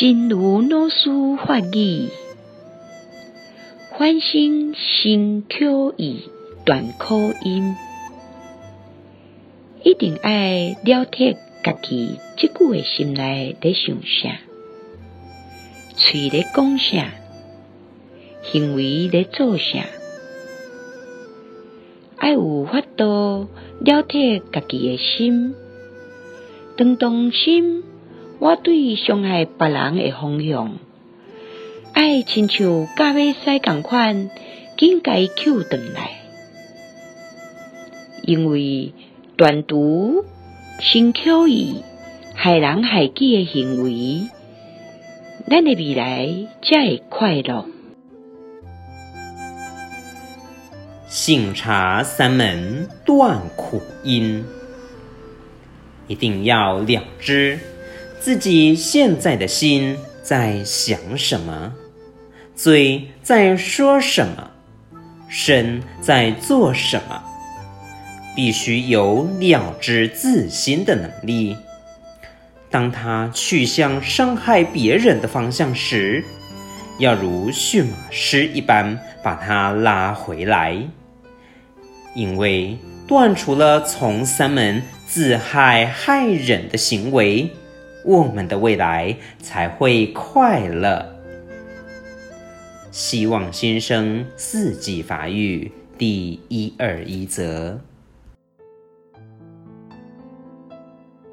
真如老师法语，反省心口意断口音，一定爱了脱家己即句的心内在想啥，嘴咧讲啥，行为咧做啥，爱有法度了脱家己的心，当当心。我对伤害别人的方向，爱亲像甲要使共款，紧甲伊扣转来，因为断除身口意害人害己的行为，咱的未来才会快乐。醒茶三门断苦因，一定要了知。自己现在的心在想什么，嘴在说什么，身在做什么，必须有了知自心的能力。当他去向伤害别人的方向时，要如驯马师一般把他拉回来，因为断除了从三门自害害人的行为。我们的未来才会快乐。希望新生四季发育第一二一则。